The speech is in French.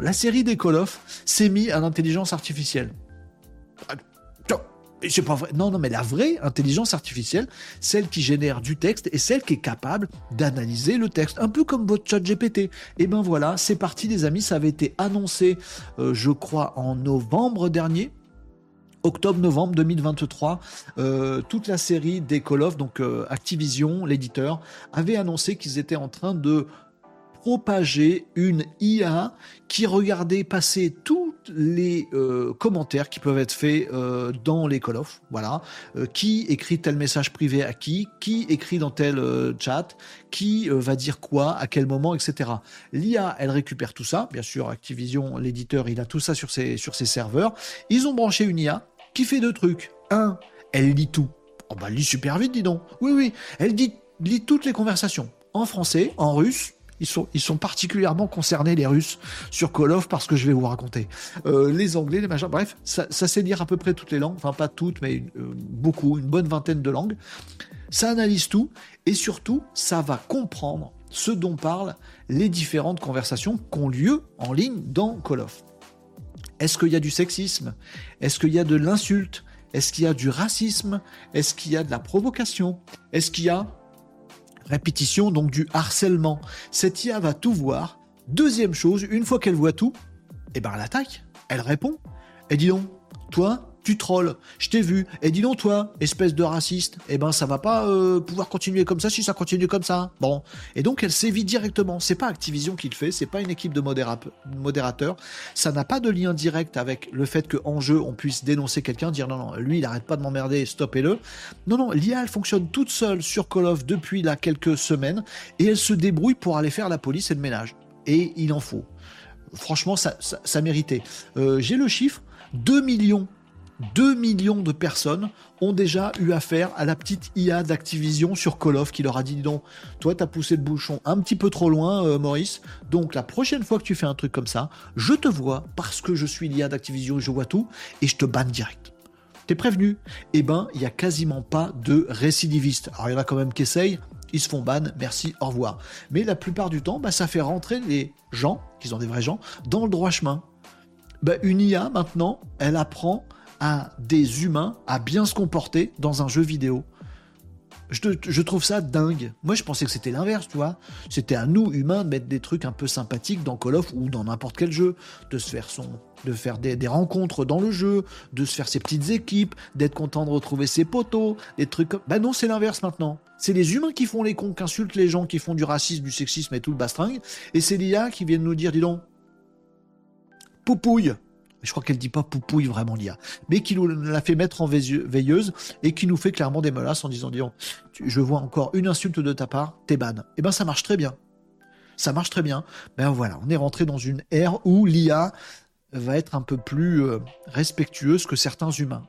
La série des Call of s'est mise à l'intelligence artificielle. C'est pas vrai. Non, non, mais la vraie intelligence artificielle, celle qui génère du texte et celle qui est capable d'analyser le texte, un peu comme votre chat GPT. Et eh ben voilà, c'est parti, les amis. Ça avait été annoncé, euh, je crois, en novembre dernier octobre-novembre 2023, euh, toute la série des Call of, donc euh, Activision, l'éditeur, avait annoncé qu'ils étaient en train de propager une IA qui regardait passer tous les euh, commentaires qui peuvent être faits euh, dans les Call of. Voilà. Euh, qui écrit tel message privé à qui Qui écrit dans tel chat Qui va dire quoi À quel moment Etc. L'IA, elle récupère tout ça. Bien sûr, Activision, l'éditeur, il a tout ça sur ses, sur ses serveurs. Ils ont branché une IA qui fait deux trucs. Un, elle lit tout. Oh bah, elle lit super vite, dis donc. Oui, oui. Elle dit, lit toutes les conversations. En français, en russe, ils sont, particulièrement concernés, les Russes, sur Call of, parce que je vais vous raconter. Euh, les Anglais, les machins, bref, ça, sait lire à peu près toutes les langues, enfin pas toutes, mais euh, beaucoup, une bonne vingtaine de langues. Ça analyse tout, et surtout, ça va comprendre ce dont parlent les différentes conversations qui ont lieu en ligne dans Call of. Est-ce qu'il y a du sexisme? Est-ce qu'il y a de l'insulte? Est-ce qu'il y a du racisme? Est-ce qu'il y a de la provocation? Est-ce qu'il y a répétition, donc du harcèlement. Cette IA va tout voir. Deuxième chose, une fois qu'elle voit tout, eh ben elle attaque, elle répond. Et dis donc, toi, tu je t'ai vu, et dis donc toi, espèce de raciste, eh ben ça va pas euh, pouvoir continuer comme ça si ça continue comme ça. Bon, et donc elle sévit directement. C'est pas Activision qui le fait, c'est pas une équipe de modérateurs, ça n'a pas de lien direct avec le fait qu'en jeu on puisse dénoncer quelqu'un, dire non non, lui il arrête pas de m'emmerder, stoppez-le. Non non, l'IA elle fonctionne toute seule sur Call of depuis là quelques semaines et elle se débrouille pour aller faire la police et le ménage. Et il en faut. Franchement, ça, ça, méritait. Euh, j'ai le chiffre 2 millions 2 millions de personnes ont déjà eu affaire à la petite IA d'Activision sur Call of qui leur a dit donc toi t'as poussé le bouchon un petit peu trop loin euh, Maurice. Donc la prochaine fois que tu fais un truc comme ça je te vois parce que je suis l'IA d'Activision et je vois tout et je te banne direct. T'es prévenu. Eh ben il y a quasiment pas de récidivistes alors il y en a quand même qui essayent. Ils se font ban, merci, au revoir. Mais la plupart du temps, bah, ça fait rentrer les gens, qui sont des vrais gens, dans le droit chemin. Bah, une IA, maintenant, elle apprend à des humains à bien se comporter dans un jeu vidéo. Je, trouve ça dingue. Moi, je pensais que c'était l'inverse, tu vois. C'était à nous, humains, de mettre des trucs un peu sympathiques dans Call of ou dans n'importe quel jeu, de se faire des, rencontres dans le jeu, de se faire ses petites équipes, d'être content de retrouver ses potos, des trucs comme. Bah non, c'est l'inverse maintenant. C'est les humains qui font les cons, qui insultent les gens, qui font du racisme, du sexisme et tout le bastringue. Et c'est l'IA qui viennent nous dire, dis donc, poupouille, je crois qu'elle dit pas poupouille vraiment l'IA, mais qui nous l'a fait mettre en veilleuse et qui nous fait clairement des menaces en disant, disons, je vois encore une insulte de ta part, t'es ban. Eh ben ça marche très bien. Ça marche très bien. Ben voilà, on est rentré dans une ère où l'IA va être un peu plus euh, respectueuse que certains humains.